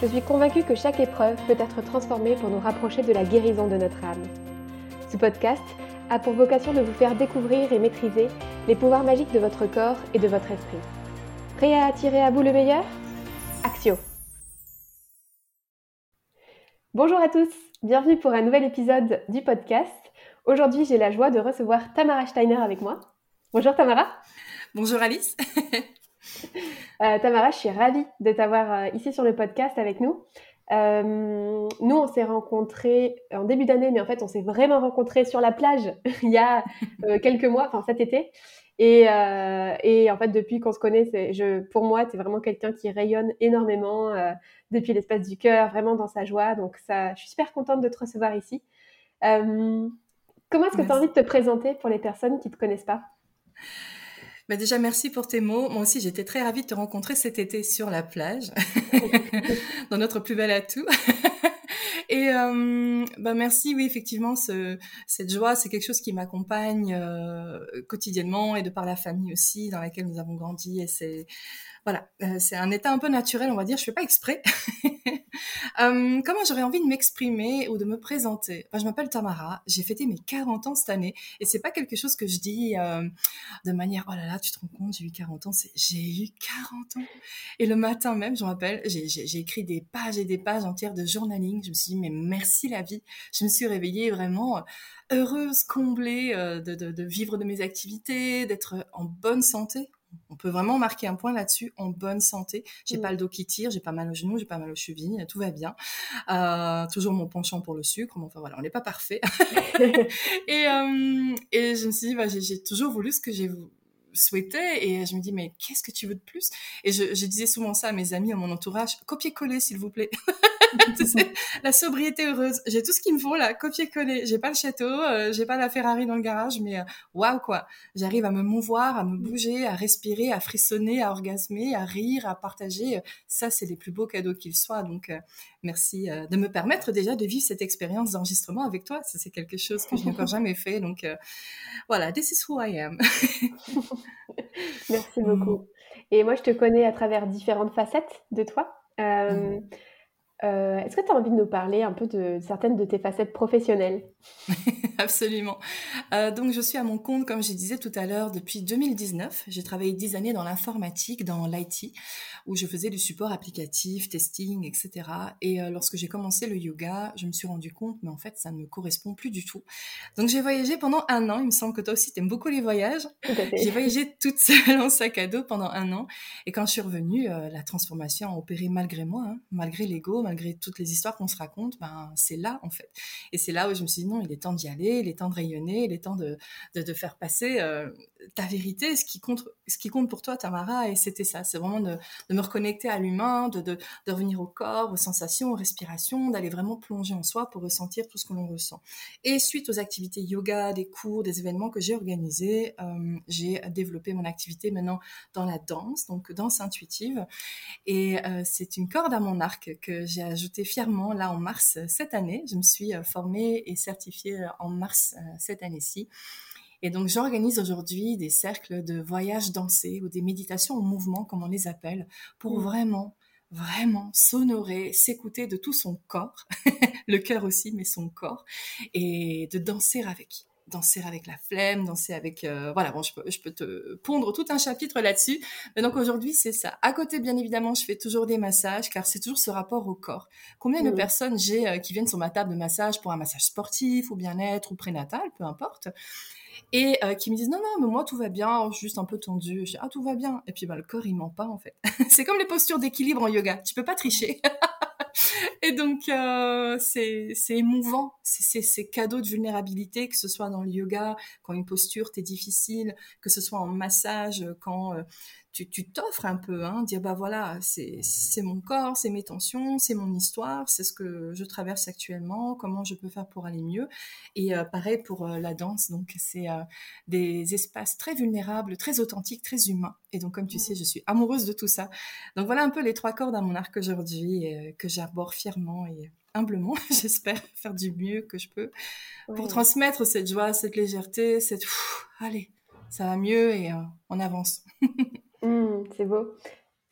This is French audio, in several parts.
Je suis convaincue que chaque épreuve peut être transformée pour nous rapprocher de la guérison de notre âme. Ce podcast a pour vocation de vous faire découvrir et maîtriser les pouvoirs magiques de votre corps et de votre esprit. Prêt à attirer à vous le meilleur? Axio Bonjour à tous, bienvenue pour un nouvel épisode du podcast. Aujourd'hui, j'ai la joie de recevoir Tamara Steiner avec moi. Bonjour Tamara. Bonjour Alice. Euh, Tamara, je suis ravie de t'avoir euh, ici sur le podcast avec nous. Euh, nous, on s'est rencontrés en début d'année, mais en fait, on s'est vraiment rencontrés sur la plage il y a quelques mois, enfin cet été. Et, et en fait, depuis qu'on se connaît, je, pour moi, tu es vraiment quelqu'un qui rayonne énormément depuis l'espace du cœur, vraiment dans sa joie. Donc, ça, je suis super contente de te recevoir ici. comment est-ce que tu as envie de te présenter pour les personnes qui ne te connaissent pas? Bah déjà, merci pour tes mots. Moi aussi, j'étais très ravie de te rencontrer cet été sur la plage, dans notre plus bel atout. Et euh, bah merci, oui, effectivement, ce, cette joie, c'est quelque chose qui m'accompagne euh, quotidiennement et de par la famille aussi, dans laquelle nous avons grandi. Et c'est voilà, euh, c'est un état un peu naturel, on va dire. Je fais pas exprès. euh, comment j'aurais envie de m'exprimer ou de me présenter? Je m'appelle Tamara. J'ai fêté mes 40 ans cette année et c'est pas quelque chose que je dis euh, de manière oh là là, tu te rends compte, j'ai eu 40 ans. C'est j'ai eu 40 ans. Et le matin même, je me rappelle, j'ai écrit des pages et des pages entières de journaling. Je me suis dit mais merci la vie. Je me suis réveillée vraiment heureuse, comblée euh, de, de, de vivre de mes activités, d'être en bonne santé on peut vraiment marquer un point là-dessus en bonne santé. J'ai mm. pas le dos qui tire, j'ai pas mal au genou, j'ai pas mal aux chevilles, tout va bien. Euh, toujours mon penchant pour le sucre, mais enfin voilà, on n'est pas parfait. et, euh, et je me suis dit, bah, j'ai toujours voulu ce que j'ai souhaitais et je me dis mais qu'est-ce que tu veux de plus? Et je, je, disais souvent ça à mes amis à mon entourage copier-coller s'il vous plaît la sobriété heureuse. J'ai tout ce qu'il me faut là. Copier-coller. J'ai pas le château euh, j'ai pas la Ferrari dans le garage mais euh, waouh quoi. J'arrive à me mouvoir à me bouger à respirer à frissonner à orgasmer à rire à partager. Ça c'est les plus beaux cadeaux qu'ils soient donc euh, merci de me permettre déjà de vivre cette expérience d'enregistrement avec toi. Ça c'est quelque chose que je n'ai encore jamais fait. Donc voilà. This is who I am. Merci beaucoup. Mm. Et moi, je te connais à travers différentes facettes de toi. Euh, mm. Euh, est-ce que tu as envie de nous parler un peu de certaines de tes facettes professionnelles Absolument. Euh, donc, je suis à mon compte, comme je disais tout à l'heure, depuis 2019. J'ai travaillé dix années dans l'informatique, dans l'IT, où je faisais du support applicatif, testing, etc. Et euh, lorsque j'ai commencé le yoga, je me suis rendu compte, mais en fait, ça ne me correspond plus du tout. Donc, j'ai voyagé pendant un an. Il me semble que toi aussi, tu aimes beaucoup les voyages. J'ai voyagé toute seule en sac à dos pendant un an. Et quand je suis revenue, la transformation a opéré malgré moi, hein, malgré l'ego, malgré toutes les histoires qu'on se raconte, ben, c'est là, en fait. Et c'est là où je me suis dit, non, il est temps d'y aller, il est temps de rayonner, il est temps de, de, faire passer euh, ta vérité, ce qui, compte, ce qui compte pour toi, Tamara. Et c'était ça, c'est vraiment de, me reconnecter à l'humain, de, de, de, revenir au corps, aux sensations, aux respirations, d'aller vraiment plonger en soi pour ressentir tout ce que l'on ressent. Et suite aux activités yoga, des cours, des événements que j'ai organisés, euh, j'ai développé mon activité maintenant dans la danse, donc danse intuitive. Et euh, c'est une corde à mon arc que j'ai ajouté fièrement là en mars euh, cette année. Je me suis formée et certifiée en mars cette année-ci. Et donc, j'organise aujourd'hui des cercles de voyage dansés ou des méditations en mouvement, comme on les appelle, pour mmh. vraiment, vraiment s'honorer, s'écouter de tout son corps, le cœur aussi, mais son corps, et de danser avec danser avec la flemme, danser avec... Euh, voilà, bon, je peux, je peux te pondre tout un chapitre là-dessus. Mais donc aujourd'hui, c'est ça. À côté, bien évidemment, je fais toujours des massages, car c'est toujours ce rapport au corps. Combien de personnes j'ai euh, qui viennent sur ma table de massage pour un massage sportif ou bien-être ou prénatal, peu importe, et euh, qui me disent non non mais moi tout va bien juste un peu tendu. Je dis, ah tout va bien. Et puis bah le corps il ment pas en fait. C'est comme les postures d'équilibre en yoga. Tu peux pas tricher. Et donc, euh, c'est émouvant, c'est ces cadeaux de vulnérabilité, que ce soit dans le yoga, quand une posture t'est difficile, que ce soit en massage, quand euh, tu t'offres un peu, hein, dire bah voilà, c'est mon corps, c'est mes tensions, c'est mon histoire, c'est ce que je traverse actuellement, comment je peux faire pour aller mieux. Et euh, pareil pour euh, la danse, donc c'est euh, des espaces très vulnérables, très authentiques, très humains. Et donc comme tu sais, je suis amoureuse de tout ça. Donc voilà un peu les trois cordes à mon arc aujourd'hui que j'arbore fièrement et humblement, j'espère faire du mieux que je peux pour transmettre cette joie, cette légèreté, cette allez, ça va mieux et on avance. Mmh, c'est beau.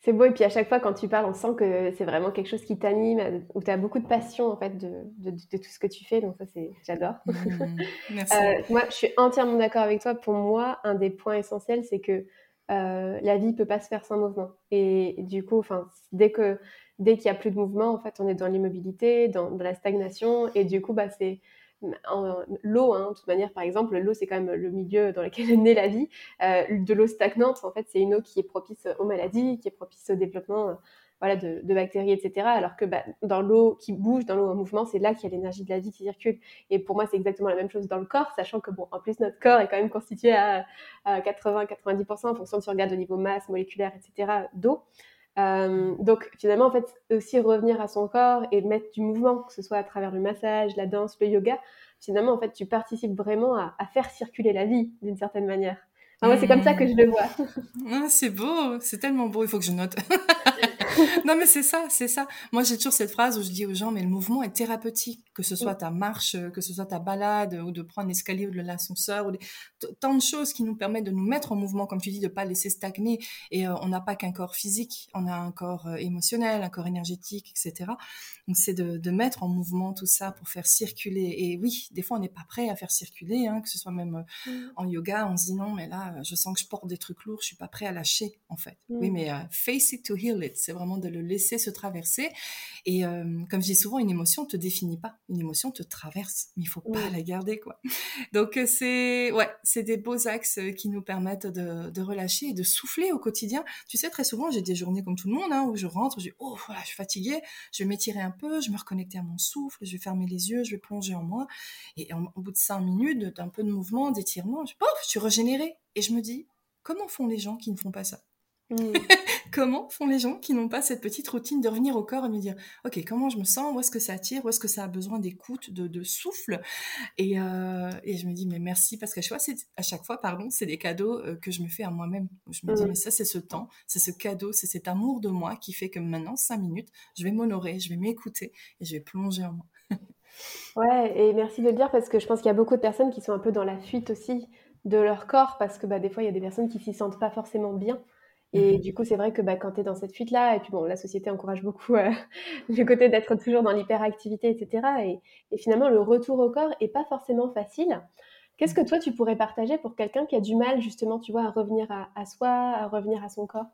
C'est beau et puis à chaque fois quand tu parles, on sent que c'est vraiment quelque chose qui t'anime, où tu as beaucoup de passion en fait de, de, tout ce que tu fais, donc ça c'est j'adore. Mmh, merci. Euh, moi, je suis entièrement d'accord avec toi. Pour moi, un des points essentiels, c'est que euh, la vie peut pas se faire sans mouvement. Et, du coup, enfin, dès que dès qu'il y a plus de mouvement, en fait, on est dans l'immobilité, dans, dans, la stagnation, et du coup, bah c'est l'eau, hein, de toute manière, par exemple, l'eau, c'est quand même le milieu dans lequel est née la vie. Euh, de l'eau stagnante, en fait, c'est une eau qui est propice aux maladies, qui est propice au développement euh, voilà, de, bactéries, etc. Alors que bah, dans l'eau qui bouge, dans l'eau en mouvement, c'est là qu'il y a l'énergie de la vie qui circule. Et pour moi, c'est exactement la même chose dans le corps, sachant que, bon, en plus, notre corps est quand même constitué à, à 80-90% en fonction de si on regarde au niveau masse, moléculaire, etc., d'eau. Euh, donc finalement, en fait, aussi revenir à son corps et mettre du mouvement, que ce soit à travers le massage, la danse, le yoga, finalement, en fait, tu participes vraiment à, à faire circuler la vie d'une certaine manière. moi, c'est comme ça que je le vois. C'est beau, c'est tellement beau, il faut que je note. non, mais c'est ça, c'est ça. Moi, j'ai toujours cette phrase où je dis aux gens, mais le mouvement est thérapeutique, que ce soit ta marche, que ce soit ta balade, ou de prendre l'escalier ou de l'ascenseur, ou tant de choses qui nous permettent de nous mettre en mouvement, comme tu dis, de pas laisser stagner. Et euh, on n'a pas qu'un corps physique, on a un corps euh, émotionnel, un corps énergétique, etc. Donc, c'est de, de, mettre en mouvement tout ça pour faire circuler. Et oui, des fois, on n'est pas prêt à faire circuler, hein, que ce soit même euh, mm. en yoga, on se dit non, mais là, je sens que je porte des trucs lourds, je suis pas prêt à lâcher, en fait. Oui, mm. mais face it to heal it, c'est vraiment de le laisser se traverser. Et euh, comme je dis souvent, une émotion te définit pas. Une émotion te traverse, mais il faut pas la garder, quoi. Donc euh, c'est ouais, c'est des beaux axes euh, qui nous permettent de, relâcher et de souffler au quotidien. Tu sais, très souvent, j'ai des journées comme tout le monde, hein, où je rentre, je dis oh voilà, je suis fatiguée, je vais m'étirer un peu, je vais me reconnecter à mon souffle, je vais fermer les yeux, je vais plonger en moi. Et au bout de cinq minutes, d'un peu de mouvement, d'étirement, je, je suis régénérée. Et je me dis, comment font les gens qui ne font pas ça? Mm. comment font les gens qui n'ont pas cette petite routine de revenir au corps et me dire ok comment je me sens? Où est-ce que ça attire? Où est-ce que ça a besoin d'écoute de, souffle et, euh, et, je me dis mais merci parce qu'à chaque fois à chaque fois pardon c'est des cadeaux euh, que je me fais à moi-même je me dis mm. mais ça c'est ce temps c'est ce cadeau c'est cet amour de moi qui fait que maintenant cinq minutes je vais m'honorer je vais m'écouter et je vais plonger en moi. Ouais et merci de le dire parce que je pense qu'il y a beaucoup de personnes qui sont un peu dans la fuite aussi de leur corps parce que bah, des fois il y a des personnes qui s'y sentent pas forcément bien et mmh du coup, c'est vrai que bah, quand tu es dans cette fuite-là, et puis bon, la société encourage beaucoup euh, le côté d'être toujours dans l'hyperactivité, etc. Et, et, finalement, le retour au corps est pas forcément facile. Qu'est-ce que toi, tu pourrais partager pour quelqu'un qui a du mal, justement, tu vois, à revenir à, soi, à revenir à son corps?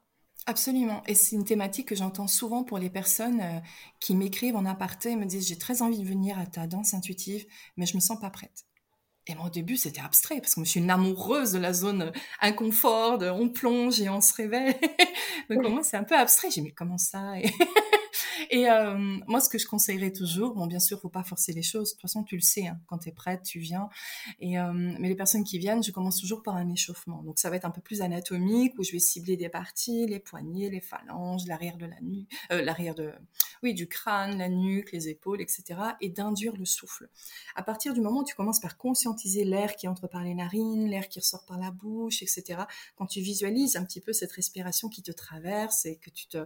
Absolument. Et c'est une thématique que j'entends souvent pour les personnes euh, qui m'écrivent en aparté et me disent j'ai très envie de venir à ta danse intuitive, mais je me sens pas prête. Et moi, au début, c'était abstrait, parce que je suis une amoureuse de la zone inconfort, de on plonge et on se réveille. Donc, pour moi, c'est un peu abstrait. J'ai dit, mais comment ça? Et euh, moi, ce que je conseillerais toujours, bon, bien sûr, faut pas forcer les choses. De toute façon, tu le sais, hein, quand tu es prête, tu viens. Et, euh, mais les personnes qui viennent, je commence toujours par un échauffement. Donc, ça va être un peu plus anatomique, où je vais cibler des parties, les poignets, les phalanges, l'arrière de la nuque, euh, l'arrière de, oui, du crâne, la nuque, les épaules, etc. Et d'induire le souffle. À partir du moment où tu commences par conscientiser l'air qui entre par les narines, l'air qui ressort par la bouche, etc. Quand tu visualises un petit peu cette respiration qui te traverse et que tu te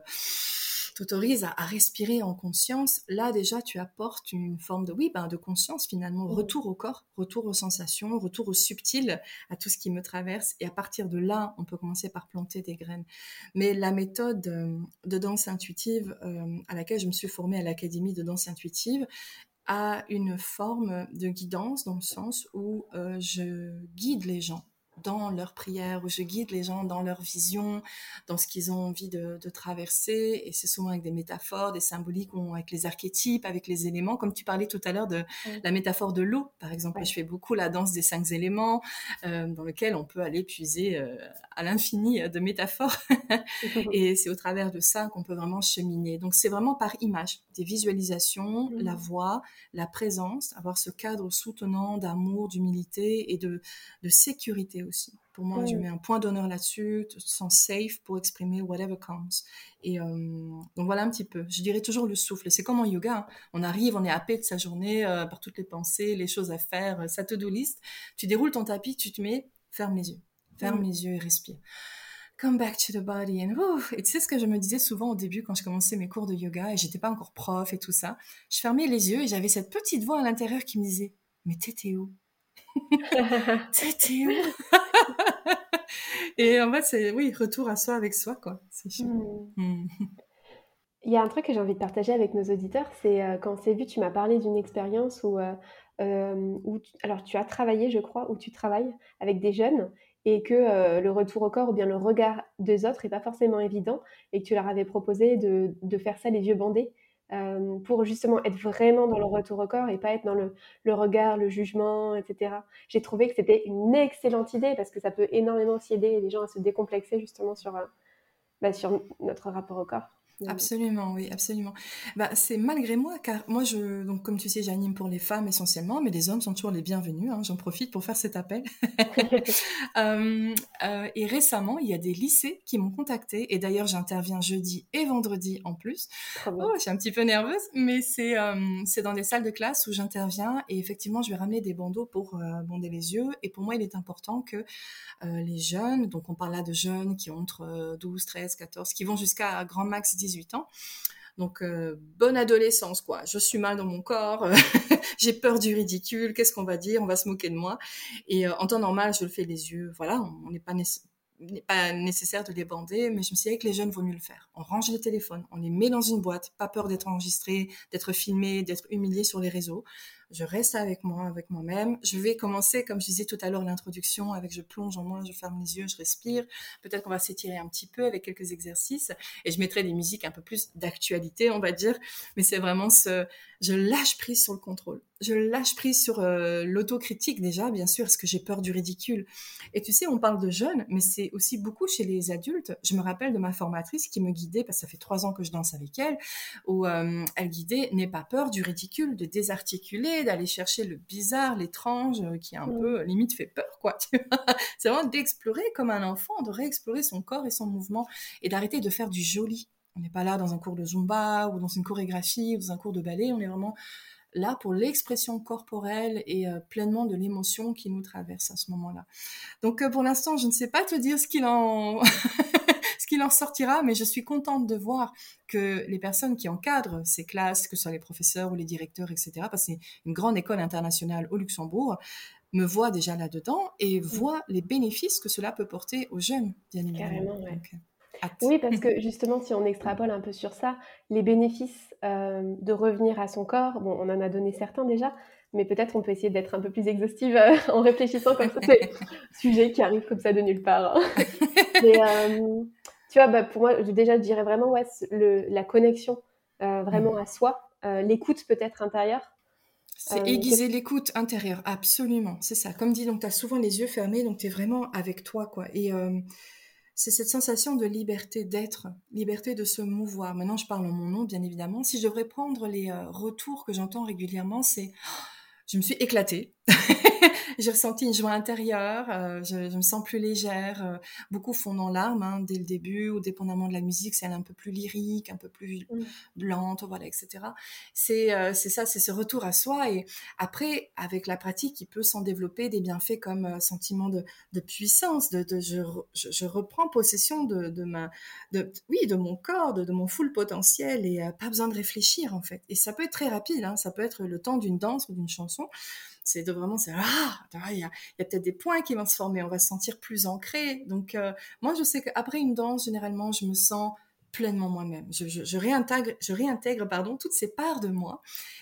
t'autorise à, respirer en conscience, là déjà tu apportes une forme de oui, ben, de conscience finalement, mmh. retour au corps, retour aux sensations, retour au subtil, à tout ce qui me traverse. Et à partir de là, on peut commencer par planter des graines. Mais la méthode euh, de danse intuitive euh, à laquelle je me suis formée à l'académie de danse intuitive a une forme de guidance dans le sens où euh, je guide les gens dans leur prière, où je guide les gens dans leur vision, dans ce qu'ils ont envie de, traverser. Et c'est souvent avec des métaphores, des symboliques, avec les archétypes, avec les éléments. Comme tu parlais tout à l'heure de la métaphore de l'eau, par exemple. Je fais beaucoup la danse des cinq éléments, euh, dans lequel on peut aller puiser euh, à l'infini de métaphores. et c'est au travers de ça qu'on peut vraiment cheminer. Donc c'est vraiment par image, des visualisations, la mmh. voix, la présence, avoir ce cadre soutenant d'amour, d'humilité et de, de sécurité aussi Pour moi, je mets un point d'honneur là-dessus. Tu te sens safe pour exprimer whatever comes. Et euh, donc voilà un petit peu. Je dirais toujours le souffle. C'est comme en yoga. Hein. On arrive, on est happé de sa journée euh, par toutes les pensées, les choses à faire, sa to-do list. Tu déroules ton tapis, tu te mets, ferme les yeux. Ferme les yeux et respire come back to the body and Et tu sais ce que je me disais souvent au début quand je commençais mes cours de yoga et j'étais pas encore prof et tout ça? Je fermais les yeux et j'avais cette petite voix à l'intérieur qui me disait mais t'étais où? T'étais où Et en fait c'est oui retour à soi avec soi quoi. C'est hmm. Hmm. Il y a un truc que j'ai envie de partager avec nos auditeurs, c'est euh, quand c'est vu, tu m'as parlé d'une expérience où, euh, euh, où alors tu as travaillé, je crois, où tu travailles avec des jeunes et que euh, le retour au corps ou bien le regard des autres n'est pas forcément évident et que tu leur avais proposé de, de faire ça les yeux bandés euh, pour justement être vraiment dans le retour au corps et pas être dans le, regard, le jugement, etc. J'ai trouvé que c'était une excellente idée parce que ça peut énormément aussi aider les gens à se décomplexer justement sur, euh, bah, sur notre rapport au corps. Absolument, oui, absolument. Bah, c'est malgré moi, car moi, je, donc, comme tu sais, j'anime pour les femmes essentiellement, mais les hommes sont toujours les bienvenus. Hein, J'en profite pour faire cet appel. euh, euh, et récemment, il y a des lycées qui m'ont contacté, et d'ailleurs, j'interviens jeudi et vendredi en plus. Oh, je suis un petit peu nerveuse, mais c'est euh, c'est dans des salles de classe où j'interviens, et effectivement, je vais ramener des bandeaux pour bonder les yeux. Et pour moi, il est important que les jeunes, donc on parle là de jeunes qui ont entre 12, 13, 14, qui vont jusqu'à grand max 18 ans. Donc euh, bonne adolescence quoi. Je suis mal dans mon corps, j'ai peur du ridicule. Qu'est-ce qu'on va dire? On va se moquer de moi. Et euh, en temps normal, je le fais les yeux. Voilà, on n'est pas pas nécessaire de les bander, mais je me suis dit que les jeunes, vaut mieux le faire. On range les téléphones, on les met dans une boîte, pas peur d'être enregistré, d'être filmé, d'être humilié sur les réseaux je reste avec moi, avec moi-même. Je vais commencer, comme je disais tout à l'heure, l'introduction avec je plonge en moi, je ferme les yeux, je respire. Peut-être qu'on va s'étirer un petit peu avec quelques exercices et je mettrai des musiques un peu plus d'actualité, on va dire. Mais c'est vraiment ce, je lâche prise sur le contrôle. Je lâche prise sur euh, l'autocritique déjà, bien sûr, parce que j'ai peur du ridicule. Et tu sais, on parle de jeunes, mais c'est aussi beaucoup chez les adultes. Je me rappelle de ma formatrice qui me guidait, parce que ça fait trois ans que je danse avec elle, où euh, elle guidait, n'aie pas peur du ridicule, de désarticuler, d'aller chercher le bizarre, l'étrange, euh, qui est un mm. peu limite fait peur, quoi. c'est vraiment d'explorer comme un enfant, de réexplorer son corps et son mouvement, et d'arrêter de faire du joli on n'est pas là dans un cours de zumba ou dans une chorégraphie ou dans un cours de ballet. On est vraiment là pour l'expression corporelle et euh, pleinement de l'émotion qui nous traverse à ce moment-là. Donc euh, pour l'instant, je ne sais pas te dire ce qu'il en ce qu'il en sortira, mais je suis contente de voir que les personnes qui encadrent ces classes, que ce soit les professeurs ou les directeurs, etc., parce que c'est une grande école internationale au Luxembourg, me voient déjà là-dedans et voient les bénéfices que cela peut porter aux jeunes, bien évidemment. Carrément, ouais. Oui, parce que justement, si on extrapole un peu sur ça, les bénéfices euh, de revenir à son corps, bon, on en a donné certains déjà, mais peut-être on peut essayer d'être un peu plus exhaustive euh, en réfléchissant comme ça. C'est un sujet qui arrive comme ça de nulle part. Hein. mais euh, tu vois, bah, pour moi, déjà, je dirais vraiment ouais, le, la connexion vraiment mmh. à soi, l'écoute peut-être intérieure. C'est aiguiser l'écoute intérieure, absolument, c'est ça. Comme dit, donc tu as souvent les yeux fermés, donc tu es vraiment avec toi, quoi. Et c'est cette sensation de liberté d'être, liberté de se mouvoir. Maintenant, je parle en mon nom, bien évidemment. Si je devrais prendre les euh, retours que j'entends régulièrement, c'est je me suis éclatée. j'ai ressenti une joie intérieure, euh, je, je, me sens plus légère. Euh, beaucoup font dans larmes hein, dès le début, ou dépendamment de la musique, c'est un peu plus lyrique, un peu plus mmh. lente, voilà, etc. C'est euh, c'est ça, c'est ce retour à soi. Et après, avec la pratique, il peut s'en développer des bienfaits comme sentiment de, de puissance, de, de je, je, reprends possession de, de ma, de, oui, de mon corps, de, de mon full potentiel, et pas besoin de réfléchir en fait. Et ça peut être très rapide, hein, ça peut être le temps d'une danse ou d'une chanson c'est de vraiment, c'est ah, il y a, peut-être des points qui vont se former, on va se sentir plus ancré. Donc, euh, moi, je sais qu'après une danse, généralement, je me sens pleinement moi-même. Je, réintègre, je réintègre pardon, toutes ces parts de moi,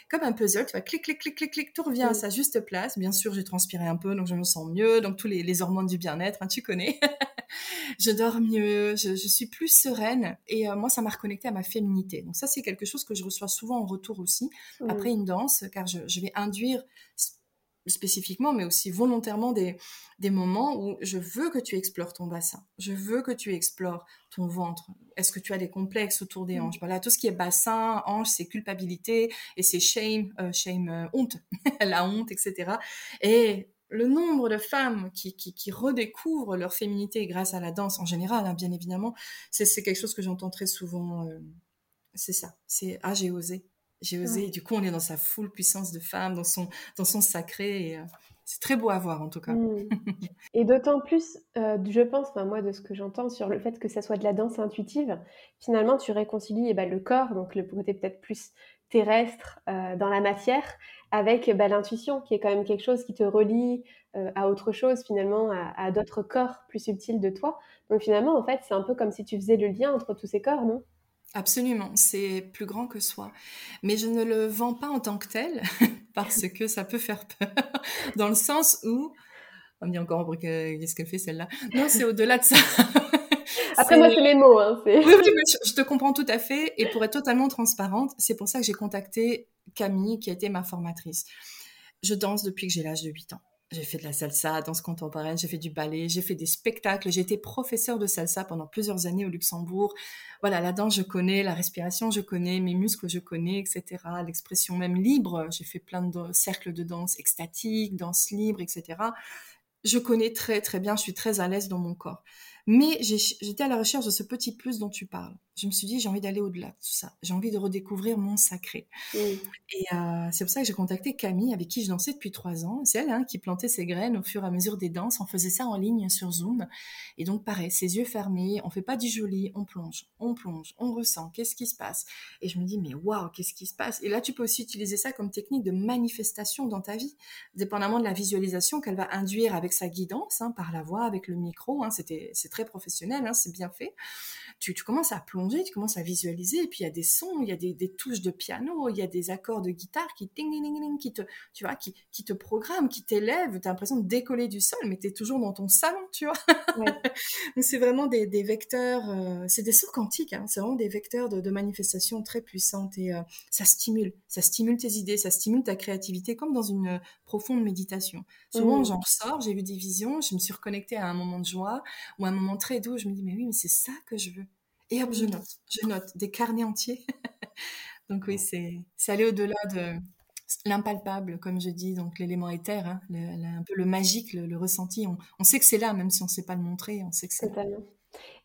comme un puzzle. Tu vois, clic, clic, clic, clic, clic, tout revient à sa juste place. Bien sûr, j'ai transpiré un peu, donc je me sens mieux. Donc tous les, hormones du bien-être, hein, tu connais. je dors mieux, je, suis plus sereine. Et euh, moi, ça m'a reconnecté à ma féminité. Donc ça, c'est quelque chose que je reçois souvent en retour aussi après une danse, car je, je vais induire spécifiquement, mais aussi volontairement des, des moments où je veux que tu explores ton bassin, je veux que tu explores ton ventre. Est-ce que tu as des complexes autour des mm. hanches? Voilà, tout ce qui est bassin, hanche, c'est culpabilité et c'est shame, euh, shame, euh, honte, la honte, etc. Et le nombre de femmes qui, qui, redécouvrent leur féminité grâce à la danse en général, hein, bien évidemment, c'est quelque chose que j'entends très souvent. Euh, c'est ça. C'est ah j'ai osé, j'ai osé. du coup, on est dans sa full puissance de femme, dans son dans son sacré. Et, euh, c'est très beau à voir en tout cas. Mmh. Et d'autant plus, euh, je pense, moi de ce que j'entends sur le fait que ça soit de la danse intuitive, finalement tu réconcilies eh ben, le corps, donc le côté peut-être plus terrestre dans la matière, avec bah, l'intuition, qui est quand même quelque chose qui te relie euh, à autre chose, finalement, à, d'autres corps plus subtils de toi. Donc finalement, en fait, c'est un peu comme si tu faisais le lien entre tous ces corps, non? Absolument, c'est plus grand que soi. Mais je ne le vends pas en tant que tel, parce que ça peut faire peur, dans le sens où... On me dit encore, qu'est-ce qu'elle fait celle-là? Non, c'est au-delà de ça. Après, moi, c'est mes mots. Hein, oui, oui, je te comprends tout à fait. Et pour être totalement transparente, c'est pour ça que j'ai contacté Camille, qui a été ma formatrice. Je danse depuis que j'ai l'âge de 8 ans. J'ai fait de la salsa, danse contemporaine, j'ai fait du ballet, j'ai fait des spectacles, j'ai été professeur de salsa pendant plusieurs années au Luxembourg. Voilà, la danse, je connais, la respiration, je connais, mes muscles, je connais, etc. L'expression même libre, j'ai fait plein de cercles de danse extatique, danse libre, etc. Je connais très très bien, je suis très à l'aise dans mon corps. Mais j'étais à la recherche de ce petit plus dont tu parles je me suis dit, j'ai envie d'aller au-delà de tout ça. J'ai envie de redécouvrir mon sacré. Et euh, c'est pour ça que j'ai contacté Camille, avec qui je dansais depuis trois ans. C'est elle hein, qui plantait ses graines au fur et à mesure des danses. On faisait ça en ligne sur Zoom. Et donc, pareil, ses yeux fermés, on fait pas du joli, on plonge, on plonge, on ressent, qu'est-ce qui se passe? Et je me dis, mais waouh, qu'est-ce qui se passe? Et là, tu peux aussi utiliser ça comme technique de manifestation dans ta vie, dépendamment de la visualisation qu'elle va induire avec sa guidance, hein, par la voix, avec le micro. Hein, C'était, c'est très professionnel, c'est bien fait tu, commences à plonger, tu commences à visualiser, et puis il y a des sons, il y a des, touches de piano, il y a des accords de guitare qui, qui te, tu vois, qui, qui te programment, qui t'élèvent, tu as l'impression de décoller du sol, mais tu es toujours dans ton salon, tu vois. Donc c'est vraiment des, vecteurs, euh, c'est des sauts quantiques, hein. c'est vraiment des vecteurs de, manifestation très puissantes, et euh, ça stimule, ça stimule tes idées, ça stimule ta créativité, comme dans une profonde méditation. Souvent, mmh. j'en ressors, j'ai vu des visions, je me suis reconnectée à un moment de joie, ou un moment très doux, je me dis, mais oui, mais c'est ça que je veux. Et hop, je note, je note des carnets entiers. donc oui, c'est aller au-delà de l'impalpable, comme je dis, donc l'élément éther, hein, un peu le magique, le, ressenti. On, sait que c'est là, même si on ne sait pas le montrer, on sait que c'est là.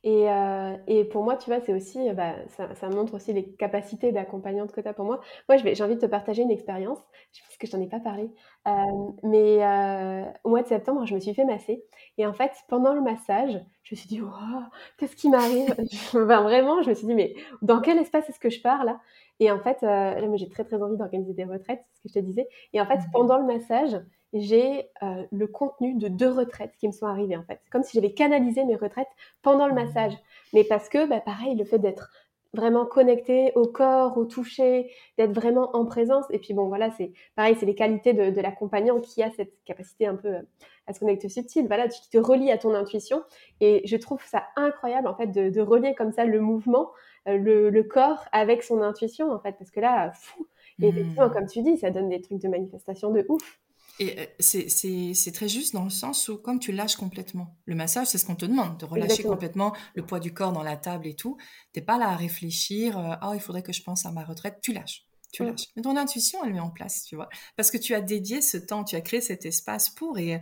Et, euh, et, pour moi, tu vois, c'est aussi, bah, ça, ça, montre aussi les capacités d'accompagnante que tu as pour moi. Moi, j'ai envie de te partager une expérience, je pense que je t'en ai pas parlé, euh, mais euh, au mois de septembre, je me suis fait masser. Et en fait, pendant le massage, je me suis dit, wow, qu'est-ce qui m'arrive? Enfin, Vraiment, je me suis dit, mais dans quel espace est-ce que je pars là? Et en fait, là, j'ai très très envie d'organiser des retraites, c'est ce que je te disais. Et en fait, mmh pendant le massage, j'ai euh, le contenu de deux retraites qui me sont arrivées en fait. C'est comme si j'avais canalisé mes retraites pendant le massage. Mais parce que, bah, pareil, le fait d'être vraiment connecté au corps, au toucher, d'être vraiment en présence. Et puis bon, voilà, c'est pareil, c'est les qualités de, l'accompagnant qui a cette capacité un peu euh, à se connecter subtil. Voilà, tu te relie à ton intuition. Et je trouve ça incroyable en fait de, relier comme ça le mouvement, euh, le, corps avec son intuition en fait, parce que là, fou. Et effectivement, mmh. comme tu dis, ça donne des trucs de manifestation de ouf. Et euh, c'est très juste dans le sens où, comme tu lâches complètement, le massage, c'est ce qu'on te demande, de relâcher complètement le poids du corps dans la table et tout. T'es pas là à réfléchir, oh, il faudrait que je pense à ma retraite, tu lâches tu lâches. Mais ton intuition, elle met en place, tu vois. Parce que tu as dédié ce temps, tu as créé cet espace pour et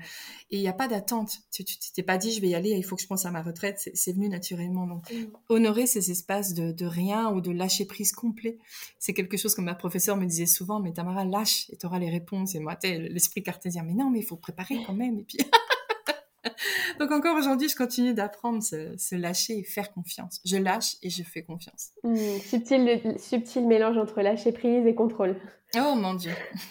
il n'y a pas d'attente. Tu t'es pas dit, je vais y aller, il faut que je pense à ma retraite. C'est venu naturellement. Donc, mm. honorer ces espaces de, de, rien ou de lâcher prise complet, c'est quelque chose que ma professeure me disait souvent, mais Tamara, lâche et tu auras les réponses. Et moi, l'esprit cartésien, mais non, mais il faut préparer quand même. Et puis, Donc encore aujourd'hui, je continue d'apprendre se, se, lâcher et faire confiance. Je lâche et je fais confiance. Mmh, subtil, subtil mélange entre lâcher prise et contrôle. Oh mon Dieu.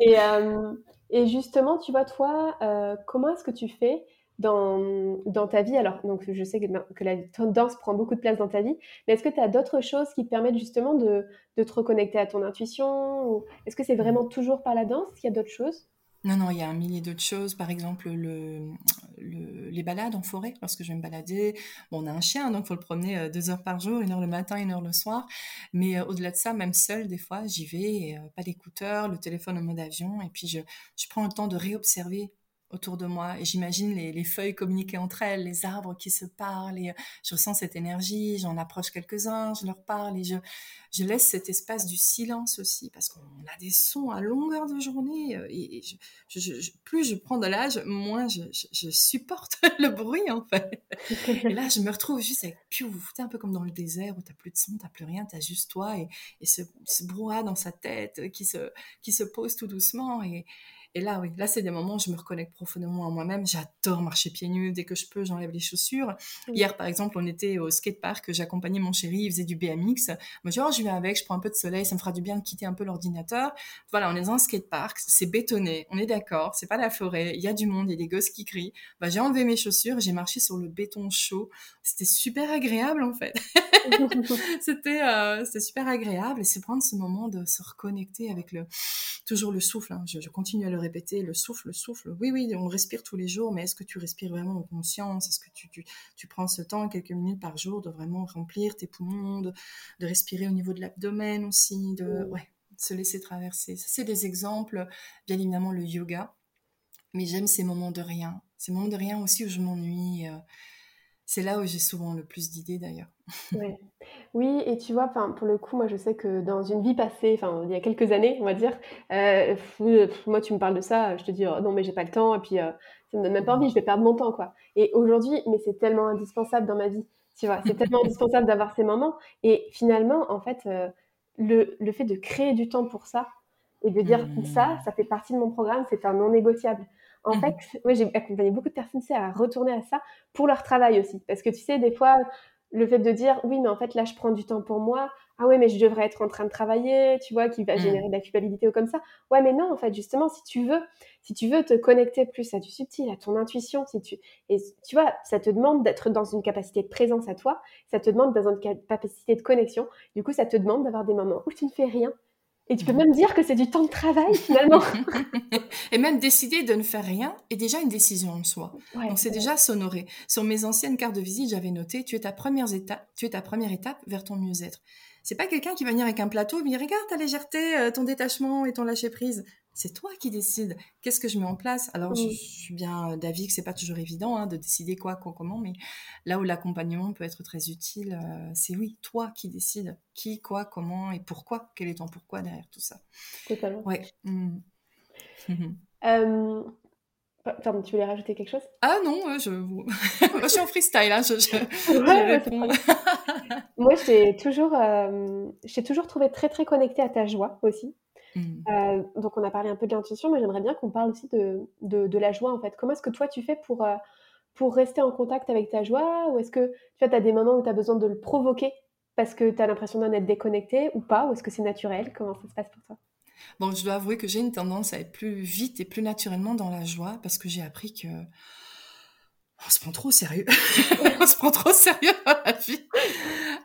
et, euh, et, justement, tu vois, toi, euh, comment est-ce que tu fais dans, dans, ta vie? Alors, donc, je sais que, que, la danse prend beaucoup de place dans ta vie, mais est-ce que tu as d'autres choses qui te permettent justement de, de te reconnecter à ton intuition Est-ce que c'est vraiment toujours par la danse qu'il y a d'autres choses? Non, non, il y a un millier d'autres choses. Par exemple, le, les balades en forêt, lorsque je vais me balader. On a un chien, donc il faut le promener euh, deux heures par jour, une heure le matin, une heure le soir. Mais euh, au-delà de ça, même seul, des fois, j'y vais, euh, pas d'écouteurs, le téléphone en mode avion, et puis je prends le temps de réobserver autour de moi et j'imagine les, feuilles communiquer entre elles, les arbres qui se parlent et je ressens cette énergie, j'en approche quelques-uns, je leur parle et je, je laisse cet espace du silence aussi parce qu'on a des sons à longueur de journée euh, et, plus je prends de l'âge, moins je, supporte le bruit en fait. Et là, je me retrouve juste avec piou, un peu comme dans le désert où t'as plus de son, t'as plus rien, t'as juste toi et, et ce, ce brouhaha dans sa tête qui se, qui se pose tout doucement et, et là, oui, là, c'est des moments où je me reconnecte profondément en moi-même. J'adore marcher pieds nus. Dès que je peux, j'enlève les chaussures. Hier, par exemple, on était au skatepark. J'accompagnais mon chéri. Il faisait du BMX. Moi, je dis, oh, je viens avec. Je prends un peu de soleil. Ça me fera du bien de quitter un peu l'ordinateur. Voilà, on est dans un skatepark. C'est bétonné. On est d'accord. C'est pas la forêt. Il y a du monde. Il y a des gosses qui crient. Bah, j'ai enlevé mes chaussures. J'ai marché sur le béton chaud. C'était super agréable, en fait. c'était, euh, c'était super agréable. Et c'est prendre ce moment de se reconnecter avec le, toujours le souffle. Hein. Je, je continue à le répéter, le souffle, le souffle. Oui, oui, on respire tous les jours, mais est-ce que tu respires vraiment en conscience? Est-ce que tu, tu, prends ce temps, quelques minutes par jour, de vraiment remplir tes poumons, de, respirer au niveau de l'abdomen aussi, de ouais, se laisser traverser Ça, c'est des exemples, bien évidemment, le yoga. Mais j'aime ces moments de rien. Ces moments de rien aussi où je m'ennuie. Euh, c'est là où j'ai souvent le plus d'idées d'ailleurs. Oui, et tu vois, pour le coup, moi je sais que dans une vie passée, il y a quelques années, on va dire, euh, moi tu me parles de ça, je te dis oh, non mais j'ai pas le temps, et puis euh, ça me donne même pas envie, je vais perdre mon temps quoi. Et aujourd'hui, mais c'est tellement indispensable dans ma vie, tu vois, c'est tellement indispensable d'avoir ces moments. Et finalement, en fait, euh, le, le fait de créer du temps pour ça et de dire ça, mmh. ça fait partie de mon programme, c'est un non négociable. En mmh fait, moi, j'ai accompagné beaucoup de personnes à retourner à ça pour leur travail aussi. Parce que tu sais, des fois, le fait de dire oui, mais en fait, là, je prends du temps pour moi. Ah ouais, mais je devrais être en train de travailler, tu vois, qui va mmh. générer de la culpabilité ou comme ça. Ouais, mais non, en fait, justement, si tu veux, si tu veux te connecter plus à du subtil, à ton intuition, si tu, et tu vois, ça te demande d'être dans une capacité de présence à toi, ça te demande dans une capacité de connexion. Du coup, ça te demande d'avoir des moments où tu ne fais rien, et tu peux même dire que c'est du temps de travail finalement. et même décider de ne faire rien est déjà une décision en soi. Donc c'est déjà s'honorer. Sur mes anciennes cartes de visite, j'avais noté tu es ta première étape, tu es ta première étape vers ton mieux-être. C'est pas quelqu'un qui va venir avec un plateau et me dire regarde ta légèreté, euh, ton détachement et ton lâcher prise c'est toi qui décides. Qu'est-ce que je mets en place? Alors, je, suis bien d'avis que c'est pas toujours évident hein, de décider quoi, quoi, comment, mais là où l'accompagnement peut être très utile, euh, c'est oui, toi qui décides qui, quoi, comment et pourquoi. Quel est ton pourquoi derrière tout ça? Totalement. Ouais. Mmh. Euh, pardon, tu voulais rajouter quelque chose? Ah non, je... je suis en freestyle. Hein, je, Moi, j'ai toujours, euh, toujours trouvé très très connectée à ta joie aussi. Mmh. Euh, donc on a parlé un peu de l'intuition, mais j'aimerais bien qu'on parle aussi de, de, la joie en fait. Comment est-ce que toi tu fais pour, euh, pour rester en contact avec ta joie? Ou est-ce que tu as des moments où tu as besoin de le provoquer parce que tu as l'impression d'en être déconnecté ou pas? Ou est-ce que c'est naturel? Comment ça se passe pour toi? Bon, je dois avouer que j'ai une tendance à être plus vite et plus naturellement dans la joie parce que j'ai appris que on se prend trop au sérieux. on se prend trop au sérieux dans la vie.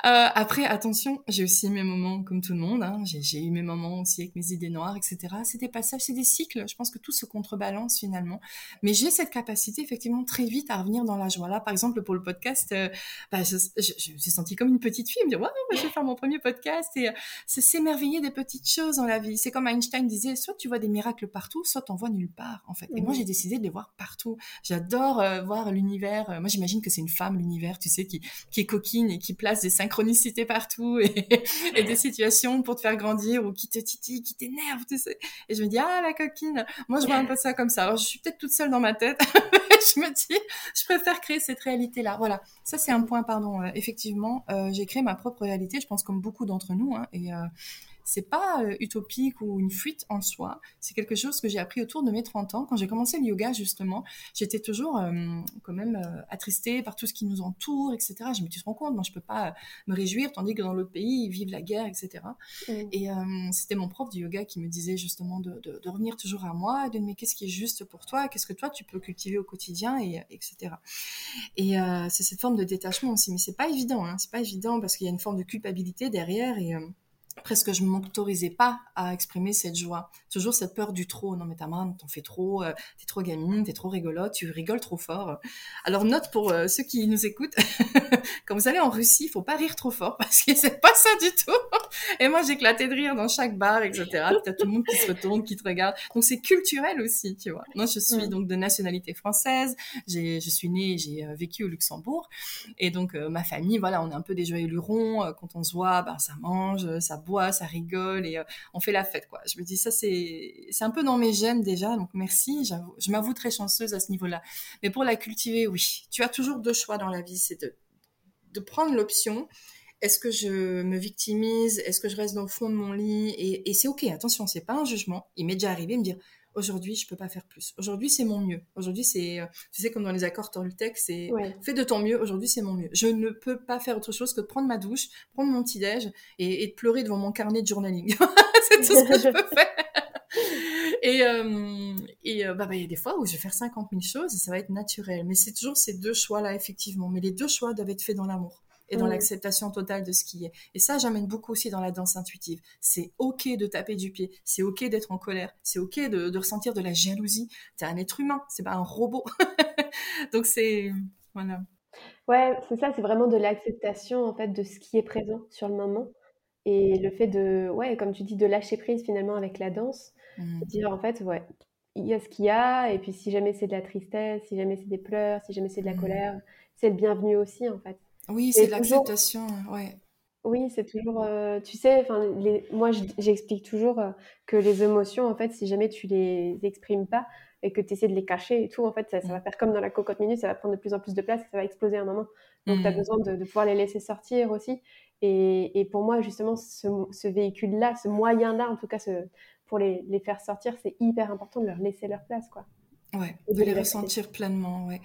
Euh, après, attention, j'ai aussi mes moments comme tout le monde. Hein. J'ai eu mes moments aussi avec mes idées noires, etc. C'est des passages, c'est des cycles. Je pense que tout se contrebalance finalement. Mais j'ai cette capacité effectivement très vite à revenir dans la joie. Là, par exemple, pour le podcast, euh, bah, je, je, je, me suis sentie comme une petite fille. Me dire, ouais, bah, je vais faire mon premier podcast. Et euh, c'est s'émerveiller des petites choses dans la vie. C'est comme Einstein disait, soit tu vois des miracles partout, soit t'en vois nulle part, en fait. Et moi, j'ai décidé de les voir partout. J'adore euh, voir l'univers. Moi, j'imagine que c'est une femme, l'univers, tu sais, qui, qui est coquine et qui place des synchronicité partout et, des situations pour te faire grandir ou qui te titillent, qui t'énervent, tu sais. Et je me dis, ah, la coquine. Moi, je vois un peu ça comme ça. Alors, je suis peut-être toute seule dans ma tête. je me dis, je préfère créer cette réalité-là. Voilà. Ça, c'est un point, pardon. Euh, effectivement, euh, j'ai créé ma propre réalité, je pense, comme beaucoup d'entre nous. Hein, et, euh, c'est pas euh, utopique ou une fuite en soi. C'est quelque chose que j'ai appris autour de mes 30 ans. Quand j'ai commencé le yoga, justement, j'étais toujours euh, quand même euh, attristée par tout ce qui nous entoure, etc. Je me suis rendu compte, moi, je peux pas me réjouir, tandis que dans l'autre pays, ils vivent la guerre, etc. Et mm. c'était mon prof du yoga qui me disait justement de, de, revenir toujours à moi, de mais qu'est-ce qui est juste pour toi, qu'est-ce que toi tu peux cultiver au quotidien, et etc. Et c'est cette forme de détachement aussi, mais c'est pas évident, hein, c'est pas évident parce qu'il y a une forme de culpabilité derrière et presque je m'autorisais pas à exprimer cette joie. Toujours cette peur du trop. Non mais ta main, t'en fais trop, euh, t'es trop gamine, t'es trop rigolote, tu rigoles trop fort. Alors note pour euh, ceux qui nous écoutent, quand vous allez en Russie, il faut pas rire trop fort parce que c'est pas ça du tout. Et moi j'éclatais de rire dans chaque bar, etc. T'as tout le monde qui se retourne, qui te regarde. Donc c'est culturel aussi, tu vois. Moi je suis donc de nationalité française. J'ai, je suis née, j'ai euh, vécu au Luxembourg et donc ma famille, voilà, on est un peu des joyeux lurons. Quand on se voit, ben ça mange, ça boit ça rigole et euh, on fait la fête, quoi. Je me dis, ça, c'est, c'est un peu dans mes gènes déjà, donc merci. Je m'avoue très chanceuse à ce niveau-là. Mais pour la cultiver, oui. Tu as toujours deux choix dans la vie, c'est de, de prendre l'option est-ce que je me victimise Est-ce que je reste dans le fond de mon lit Et, et c'est ok, attention, c'est pas un jugement. Il m'est déjà arrivé de me dire aujourd'hui, je peux pas faire plus. Aujourd'hui, c'est mon mieux. Aujourd'hui, c'est, euh, tu sais, comme dans les accords Toltec, c'est fais de ton mieux. Aujourd'hui, c'est mon mieux. Je ne peux pas faire autre chose que de prendre ma douche, prendre mon petit déj et, de pleurer devant mon carnet de journaling. c'est tout ce que je peux faire. Et euh, et euh, bah, bah, il y a des fois où je vais faire 50 000 choses et ça va être naturel. Mais c'est toujours ces deux choix-là, effectivement. Mais les deux choix doivent être faits dans l'amour et dans l'acceptation totale de ce qui est. Et ça, j'amène beaucoup aussi dans la danse intuitive. C'est ok de taper du pied, c'est ok d'être en colère, c'est ok de, ressentir de la jalousie. T'es un être humain, c'est pas un robot. Donc c'est voilà. Ouais, c'est ça, c'est vraiment de l'acceptation en fait de ce qui est présent sur le moment et le fait de, ouais, comme tu dis, de lâcher prise finalement avec la danse, mmh. dire en fait, ouais, il y a ce qu'il y a et puis si jamais c'est de la tristesse, si jamais c'est des pleurs, si jamais c'est de la mmh. colère, c'est le bienvenu aussi en fait. Oui, c'est l'acceptation, ouais. Oui, c'est toujours, euh, tu sais, enfin, moi, j'explique toujours euh, que les émotions, en fait, si jamais tu les exprimes pas et que tu essaies de les cacher et tout, en fait, ça, va mmh. faire comme dans la cocotte minute, ça va prendre de plus en plus de place et ça va exploser à un moment. Donc, tu as mmh. besoin de, pouvoir les laisser sortir aussi. Et, pour moi, justement, ce, véhicule-là, ce moyen-là, en tout cas, ce, pour les, les faire sortir, c'est hyper important de leur laisser leur place, quoi. Ouais, de, les, ressentir pleinement, ouais.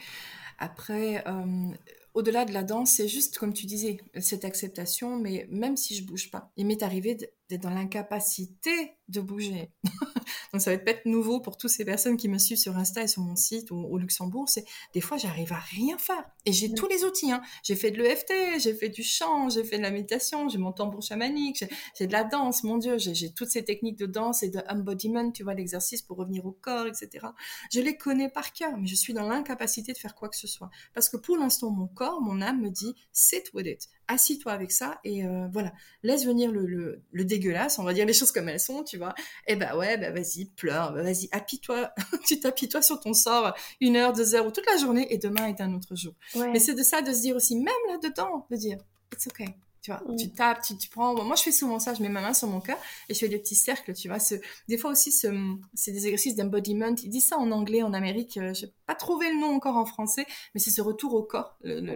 Après, euh, au-delà de la danse, c'est juste, comme tu disais, cette acceptation, mais même si je bouge pas, il m'est arrivé d'être dans l'incapacité de bouger. Donc ça va être être nouveau pour toutes ces personnes qui me suivent sur Insta et sur mon site ou au Luxembourg. C'est des fois j'arrive à rien faire et j'ai tous les outils. Hein. J'ai fait de l'EFT, j'ai fait du chant, j'ai fait de la méditation, j'ai mon tambour chamanique, j'ai de la danse. Mon Dieu, j'ai toutes ces techniques de danse et de embodiment, tu vois, l'exercice pour revenir au corps, etc. Je les connais par cœur, mais je suis dans l'incapacité de faire quoi que ce soit parce que pour l'instant mon corps, mon âme me dit sit with it assis-toi avec ça et euh, voilà, laisse venir le, le, dégueulasse, on va dire les choses comme elles sont, tu vois. Et eh bah ouais, bah vas-y, pleure, bah vas-y, appuie-toi, tu t'appuies-toi sur ton sort une heure, deux heures ou toute la journée et demain est un autre jour. Mais c'est de ça de se dire aussi, même là-dedans, de dire, it's okay. Tu vois, tu tapes, tu, tu, prends. Moi, je fais souvent ça. Je mets ma main sur mon cœur et je fais des petits cercles. Tu vois, ce, des fois aussi, ce, c'est des exercices d'embodiment. Ils disent ça en anglais, en Amérique. Euh, je n'ai pas trouvé le nom encore en français, mais c'est ce retour au corps, le, le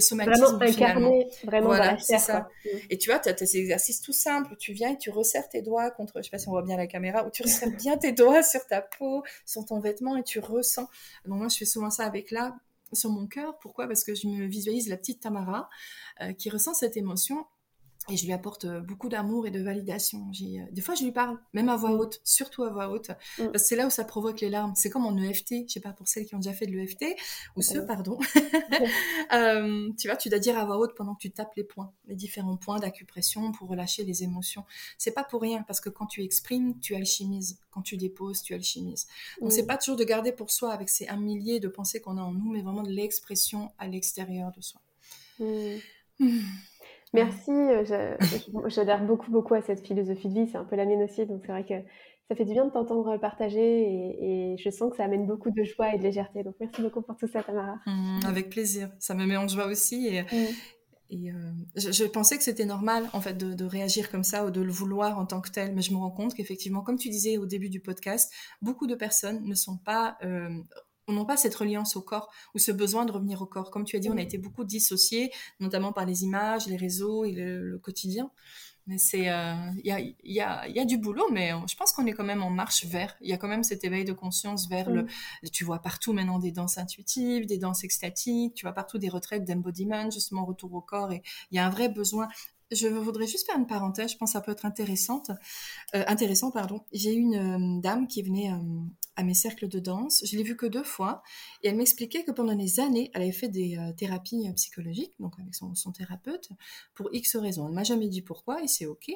somatisme vraiment incarné, vraiment voilà, ça. Et tu vois, tu as, ces exercices tout simples. Tu viens et tu resserres tes doigts contre, je sais pas si on voit bien la caméra, ou tu resserres bien tes doigts sur ta peau, sur ton vêtement et tu ressens. Donc moi, je fais souvent ça avec là sur mon cœur. Pourquoi? Parce que je me visualise la petite Tamara euh, qui ressent cette émotion et je lui apporte euh, beaucoup d'amour et de validation. Euh, des fois, je lui parle, même à voix mm. haute, surtout à voix haute, mm. parce que c'est là où ça provoque les larmes. C'est comme en EFT, je sais pas pour celles qui ont déjà fait de l'EFT, ou ceux, pardon. euh, tu vois, tu dois dire à voix haute pendant que tu tapes les points, les différents points d'acupression pour relâcher les émotions. C'est pas pour rien, parce que quand tu exprimes, tu alchimises. Quand tu déposes, tu alchimises. Donc, c'est pas toujours de garder pour soi avec ces un millier de pensées qu'on a en nous, mais vraiment de l'expression à l'extérieur de soi. Merci, euh, j'adhère beaucoup, beaucoup à cette philosophie de vie, c'est un peu la mienne aussi, donc c'est vrai que ça fait du bien de t'entendre partager et, je sens que ça amène beaucoup de joie et de légèreté. Donc merci beaucoup pour tout ça, Tamara. Mmh, avec plaisir, ça me met en joie aussi. Et, mmh. et euh, je, pensais que c'était normal en fait de, réagir comme ça ou de le vouloir en tant que tel, mais je me rends compte qu'effectivement, comme tu disais au début du podcast, beaucoup de personnes ne sont pas euh, n'ont pas cette reliance au corps ou ce besoin de revenir au corps. Comme tu as dit, on a été beaucoup dissociés, notamment par les images, les réseaux et le, quotidien. Mais c'est, euh, il y, a, y, a, y, a, du boulot, mais je pense qu'on est quand même en marche vers. Il y a quand même cet éveil de conscience vers le. Tu vois partout maintenant des danses intuitives, des danses extatiques. Tu vois partout des retraites d'embodiment, justement retour au corps. Et il y a un vrai besoin je voudrais juste faire une parenthèse. Je pense que ça peut être intéressante, euh, intéressant, pardon. J'ai une euh, dame qui venait euh, à mes cercles de danse. Je l'ai vue que deux fois, et elle m'expliquait que pendant des années, elle avait fait des thérapies psychologiques, donc avec son, thérapeute, pour X raisons. Elle m'a jamais dit pourquoi, et c'est ok.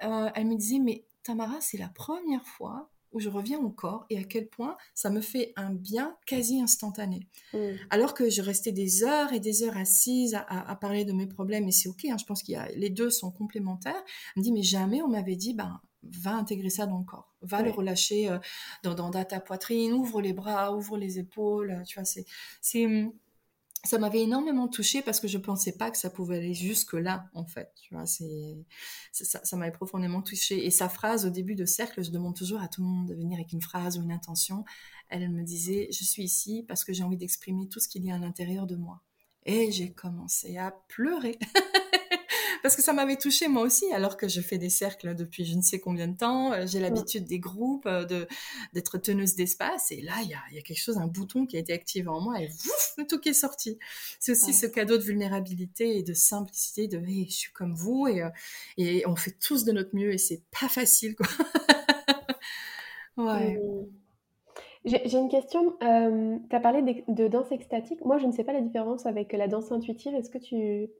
Hein. elle me disait, mais Tamara, c'est la première fois où je reviens au corps et à quel point ça me fait un bien quasi instantané. Mm. Alors que je restais des heures et des heures assise à, parler de mes problèmes, et c'est ok, hein, je pense a, les deux sont complémentaires. Elle me dit, mais jamais on m'avait dit, ben, va intégrer ça dans le corps, va le relâcher euh, dans, dans, ta poitrine, ouvre les bras, ouvre les épaules, tu vois, c'est, c'est, ça m'avait énormément touchée parce que je pensais pas que ça pouvait aller jusque là en fait tu vois c'est ça, ça m'avait profondément touchée. Et sa phrase au début de cercle je demande toujours à tout le monde de venir avec une phrase ou une intention. Elle me disait je suis ici parce que j'ai envie d'exprimer tout ce qu'il y a à l'intérieur de moi et j'ai commencé à pleurer parce que ça m'avait touché moi aussi, alors que je fais des cercles depuis je ne sais combien de temps. Euh, j'ai l'habitude des groupes, euh, de d'être teneuse d'espace. Et là, il y a, y a, quelque chose, un bouton qui a été activé en moi et ouf, tout qui est sorti. C'est aussi ce cadeau de vulnérabilité et de simplicité, de hey, je suis comme vous et, euh, et on fait tous de notre mieux et c'est pas facile quoi. ouais. Mmh. J'ai une question. tu as parlé de, de, danse extatique. Moi, je ne sais pas la différence avec la danse intuitive. Est-ce que tu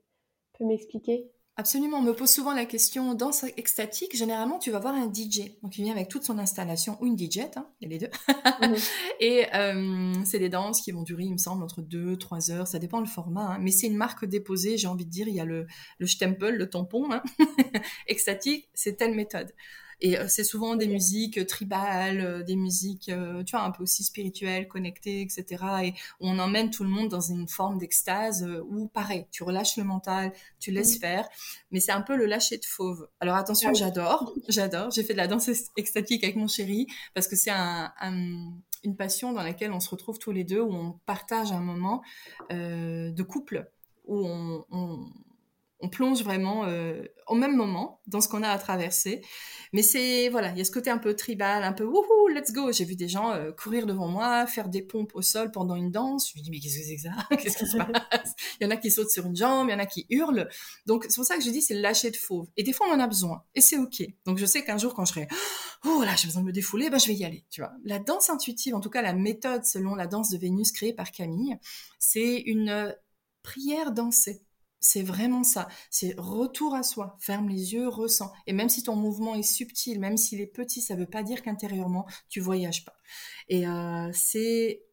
peux m'expliquer? Absolument, on me pose souvent la question danse extatique. Généralement, tu vas voir un DJ, donc il vient avec toute son installation ou une DJ, hein, il y a les deux. Mhm. et euh, c'est des danses qui vont durer, il me semble, entre 2-3 heures, ça dépend le format, hein. mais c'est une marque déposée, j'ai envie de dire, il y a le, le stempel, le tampon, hein. extatique, c'est telle méthode. Et euh, c'est souvent des musiques euh, tribales, euh, des musiques, tu vois, un peu aussi spirituelles, connectées, etc. Et on emmène tout le monde dans une forme d'extase où, pareil, tu relâches le mental, tu laisses faire, mais c'est un peu le lâcher de fauve. Alors attention, ah j'adore, j'adore. J'ai fait de la danse extatique avec mon chéri parce que c'est un, une passion dans laquelle on se retrouve tous les deux, où on partage un moment de couple, où on, on on plonge vraiment euh, au même moment dans ce qu'on a à traverser. Mais c'est voilà, il y a ce côté un peu tribal, un peu wouhou, let's go. J'ai vu des gens euh, courir devant moi, faire des pompes au sol pendant une danse. Je me dis mais qu'est-ce que c'est que ça? Qu'est-ce qui se passe? Il y en a qui sautent sur une jambe, il y en a qui hurlent. Donc c'est pour ça que je dis c'est lâcher de fauve. Et des fois on en a besoin et c'est ok. Donc je sais qu'un jour quand je serai oh là j'ai besoin de me défouler, ben je vais y aller. Tu vois. La danse intuitive, en tout cas la méthode selon la danse de Vénus créée par Camille, c'est une euh, prière dansée c'est vraiment ça. C'est retour à soi. Ferme les yeux, ressens. Et même si ton mouvement est subtil, même s'il est petit, ça ne veut pas dire qu'intérieurement, tu voyages pas. Et euh, c'est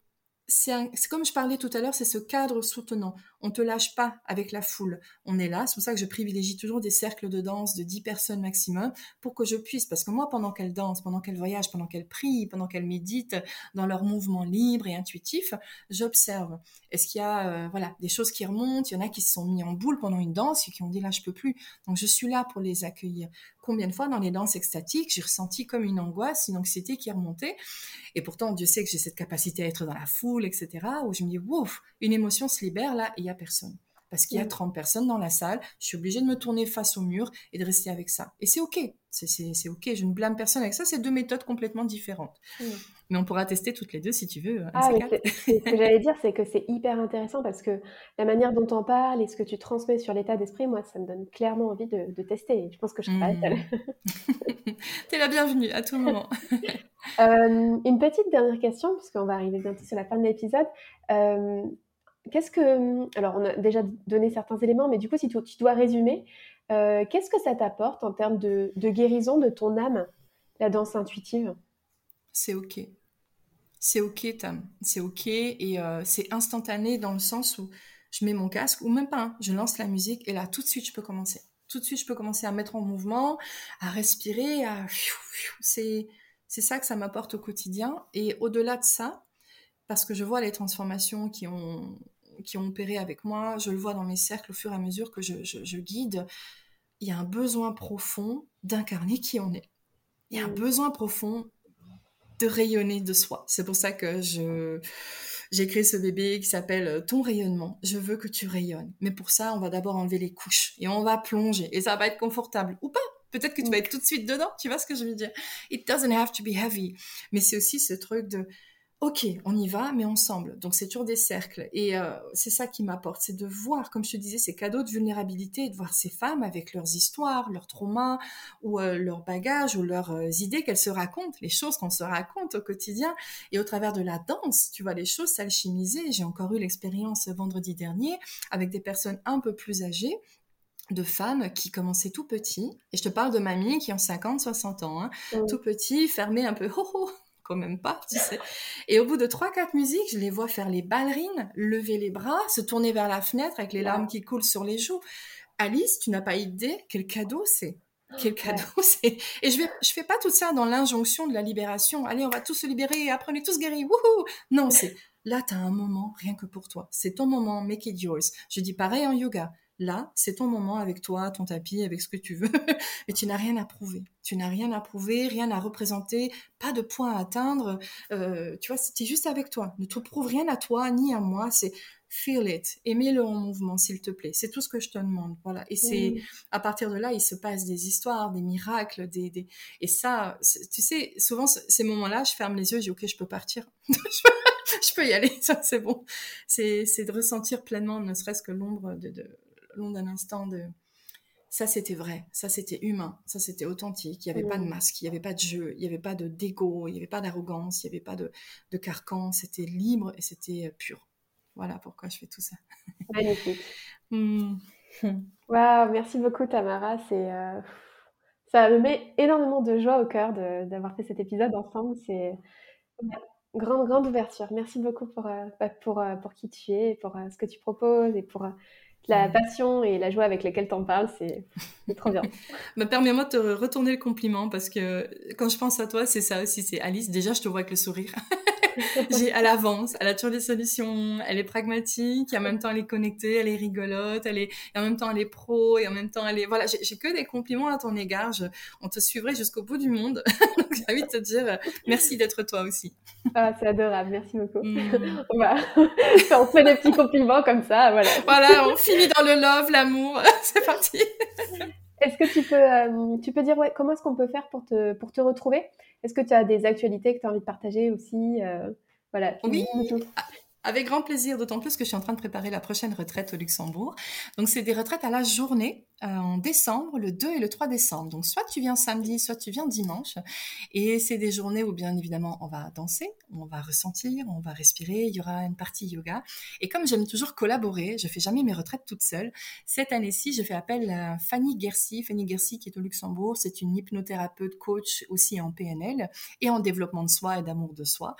c'est comme je parlais tout à l'heure, c'est ce cadre soutenant. On te lâche pas avec la foule. On est là. C'est pour ça que je privilégie toujours des cercles de danse de 10 personnes maximum pour que je puisse, parce que moi, pendant qu'elles dansent, pendant qu'elles voyagent, pendant qu'elles prient, pendant qu'elles méditent dans leur mouvement libre et intuitif, j'observe. Est-ce qu'il y a, euh, voilà, des choses qui remontent? Il y en a qui se sont mis en boule pendant une danse et qui ont dit là, je peux plus. Donc, je suis là pour les accueillir. Combien de fois dans les danses extatiques, j'ai ressenti comme une angoisse, une anxiété qui remontait. Et pourtant, Dieu sait que j'ai cette capacité à être dans la foule, etc., où je me dis, ouf, une émotion se libère là y a personne. Parce qu'il y a 30 personnes dans la salle, je suis obligée de me tourner face au mur et de rester avec ça. Et c'est OK. C'est OK. Je ne blâme personne avec ça. C'est deux méthodes complètement différentes. Mais on pourra tester toutes les deux si tu veux. Ah, ce que j'allais dire, c'est que c'est hyper intéressant parce que la manière dont on parle et ce que tu transmets sur l'état d'esprit, moi, ça me donne clairement envie de, tester. Je pense que je serai pas mmh. T'es la bienvenue à tout moment. Euh, une petite dernière question, puisqu'on va arriver bientôt sur la fin de l'épisode. Euh, qu'est-ce que. Alors, on a déjà donné certains éléments, mais du coup, si tu, dois résumer, euh, qu'est-ce que ça t'apporte en termes de, guérison de ton âme, la danse intuitive? C'est OK. C'est OK, Tam. C'est OK et euh, c'est instantané dans le sens où je mets mon casque, ou même pas, hein. je lance la musique et là, tout de suite, je peux commencer. Tout de suite, je peux commencer à mettre en mouvement, à respirer, à. C'est. C'est ça que ça m'apporte au quotidien. Et au-delà de ça, parce que je vois les transformations qui ont, qui ont opéré avec moi, je le vois dans mes cercles au fur et à mesure que je, guide, il y a un besoin profond d'incarner qui on est. Il y a un besoin profond de rayonner de soi. C'est pour ça que je j'ai créé ce bébé qui s'appelle Ton rayonnement. Je veux que tu rayonnes. Mais pour ça, on va d'abord enlever les couches et on va plonger et ça va être confortable ou pas. Peut-être que tu vas être tout de suite dedans, tu vois ce que je veux dire? It doesn't have to be heavy. Mais c'est aussi ce truc de ok, on y va, mais ensemble. Donc c'est toujours des cercles. Et euh, c'est ça qui m'apporte, c'est de voir, comme je te disais, ces cadeaux de vulnérabilité, de voir ces femmes avec leurs histoires, leurs traumas, ou euh, leurs bagages, ou leurs euh, idées qu'elles se racontent, les choses qu'on se raconte au quotidien. Et au travers de la danse, tu vois les choses s'alchimiser. J'ai encore eu l'expérience vendredi dernier avec des personnes un peu plus âgées de femmes qui commençaient tout petit, et je te parle de mamies qui ont 50, 60 ans, hein, tout petit, fermées un peu, oh, oh, même pas, tu sais. Et au bout de trois, quatre musiques, je les vois faire les ballerines, lever les bras, se tourner vers la fenêtre avec les larmes qui coulent sur les joues. Alice, tu n'as pas idée quel cadeau c'est. Quel cadeau c'est. Et je vais, je fais pas tout ça dans l'injonction de la libération. Allez, on va tous se libérer et après on est tous guéris. Wouhou! Non, c'est, là, tu as un moment rien que pour toi. C'est ton moment, make it yours. Je dis pareil en yoga. Là, c'est ton moment avec toi, ton tapis, avec ce que tu veux, mais tu n'as rien à prouver. Tu n'as rien à prouver, rien à représenter, pas de point à atteindre. Euh, tu vois, c'est juste avec toi. Ne te prouve rien à toi ni à moi. C'est feel it, aimez-le en mouvement, s'il te plaît. C'est tout ce que je te demande. Voilà. Et c'est à partir de là, il se passe des histoires, des miracles, des, des... et ça, tu sais, souvent ces moments-là, je ferme les yeux, je dis ok, je peux partir. je peux y aller, ça c'est bon. C'est de ressentir pleinement, ne serait-ce que l'ombre de, de long d'un instant de ça c'était vrai, ça c'était humain, ça c'était authentique, il n'y avait pas de masque, il n'y avait pas de jeu, il n'y avait pas de dégo, il n'y avait pas d'arrogance, il n'y avait pas de, de carcan, c'était libre et c'était euh, pur. Voilà pourquoi je fais tout ça. Magnifique. Waouh, merci beaucoup Tamara, c'est euh, ça me met énormément de joie au cœur d'avoir fait cet épisode ensemble, c'est grande grande ouverture. Merci beaucoup pour euh, bah, pour, pour qui tu es, pour ce que tu proposes et pour la passion et la joie avec laquelle t'en parles, c'est trop bien. bah, Permets-moi de te retourner le compliment parce que quand je pense à toi, c'est ça aussi, c'est Alice. Déjà, je te vois avec le sourire. J'ai, elle avance, elle a toujours des solutions, elle est pragmatique, et en même temps elle est connectée, elle est rigolote, elle est, et en même temps elle est pro, et en même temps elle est, voilà, j'ai, que des compliments à ton égard. on te suivrait jusqu'au bout du monde. Donc j'ai envie de te dire merci d'être toi aussi. Ah, c'est adorable, merci beaucoup. Mm. on va, on fait des petits compliments comme ça, voilà. Voilà, on finit dans le love, l'amour. c'est parti. Est-ce que tu peux, euh, tu peux dire ouais, comment est-ce qu'on peut faire pour te, pour te retrouver? Est-ce que tu as des actualités que tu as envie de partager aussi euh, Voilà. Oui. Avec grand plaisir, d'autant plus que je suis en train de préparer la prochaine retraite au Luxembourg. Donc, c'est des retraites à la journée en décembre, le 2 et le 3 décembre. Donc, soit tu viens samedi, soit tu viens dimanche. Et c'est des journées où, bien évidemment, on va danser, on va ressentir, on va respirer. Il y aura une partie yoga. Et comme j'aime toujours collaborer, je fais jamais mes retraites toute seule. Cette année-ci, je fais appel à Fanny Gersi. Fanny Gersi, qui est au Luxembourg, c'est une hypnothérapeute coach aussi en PNL et en développement de soi et d'amour de soi.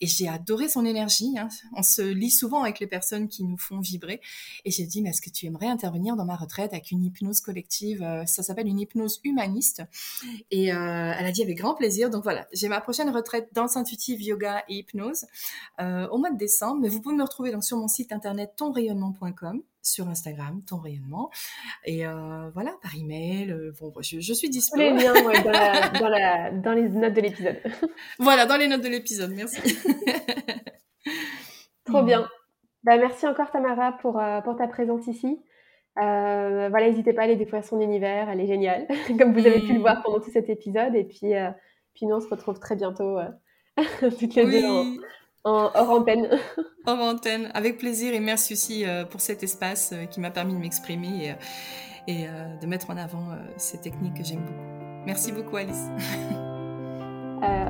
Et j'ai adoré son énergie. Hein se lit souvent avec les personnes qui nous font vibrer. Et j'ai dit, mais est-ce que tu aimerais intervenir dans ma retraite avec une hypnose collective euh, Ça s'appelle une hypnose humaniste. Et euh, elle a dit avec grand plaisir. Donc voilà, j'ai ma prochaine retraite danse intuitive, yoga et hypnose euh, au mois de décembre. Mais vous pouvez me retrouver donc sur mon site internet tonrayonnement.com sur Instagram, ton rayonnement. Et voilà, par email, bon, je, je suis disponible. Les liens dans, dans les notes de l'épisode. voilà, dans les notes de l'épisode, merci. Trop bien. Mmh. Bah, merci encore Tamara pour, euh, pour ta présence ici. Euh, voilà, n'hésitez pas à aller découvrir son univers, elle est géniale, comme vous avez pu le mmh. voir pendant tout cet épisode. Et puis, euh, puis nous, on se retrouve très bientôt, toutes les deux, en, hors antenne. hors antenne, avec plaisir. Et merci aussi pour cet espace qui m'a permis de m'exprimer et, et de mettre en avant ces techniques que j'aime beaucoup. Merci beaucoup, Alice.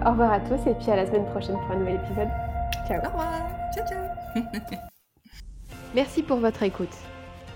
au revoir à tous et puis à la semaine prochaine pour un nouvel épisode. Ciao. Au revoir. Ciao, ciao. Merci pour votre écoute.